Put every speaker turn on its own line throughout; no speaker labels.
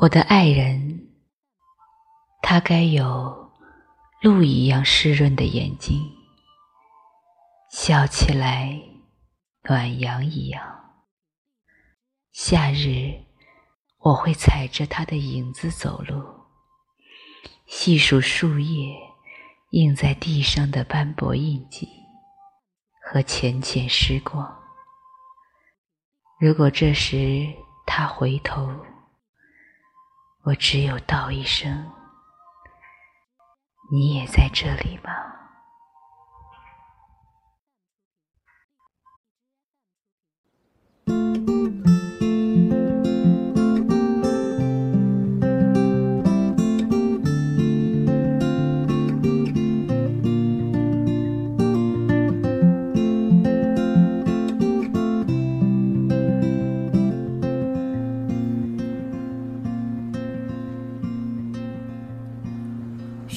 我的爱人，他该有露一样湿润的眼睛，笑起来暖阳一样。夏日，我会踩着他的影子走路，细数树叶印在地上的斑驳印记和浅浅时光。如果这时他回头，我只有道一声：“你也在这里吗？”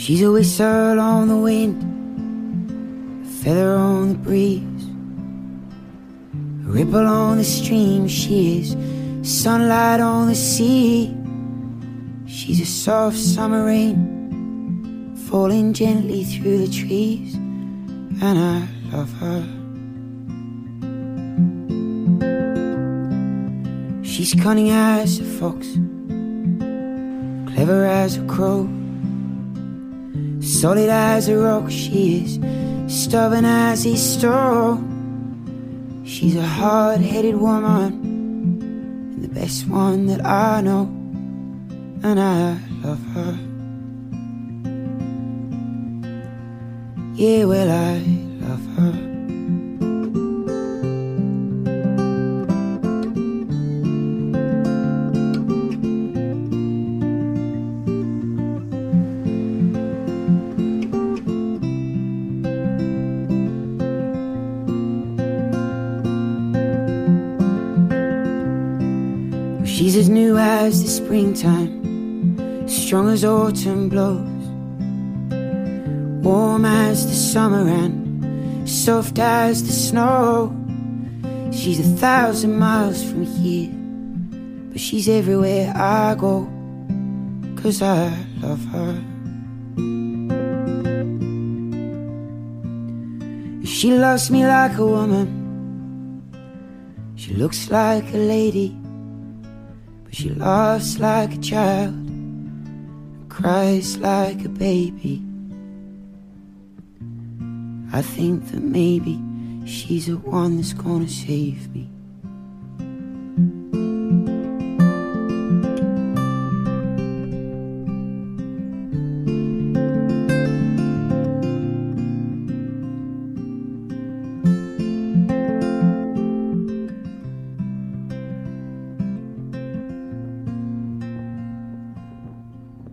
She's a whistle on the wind, a feather on the breeze, a ripple on the stream. She is sunlight on the sea. She's a soft summer rain falling gently through the trees, and I love her. She's cunning as a fox, clever as a crow. Solid as a rock, she is stubborn as a stone. She's a hard headed woman, and the best one that I know, and I love her. Yeah, well, I love her. She's as new as the springtime, strong as autumn blows, warm as the summer and soft as the snow. She's a thousand miles from here, but she's everywhere I go, cause I love her. She loves me like a woman, she looks like a lady. She laughs like a child, cries like a baby. I think that maybe she's the one that's gonna save me.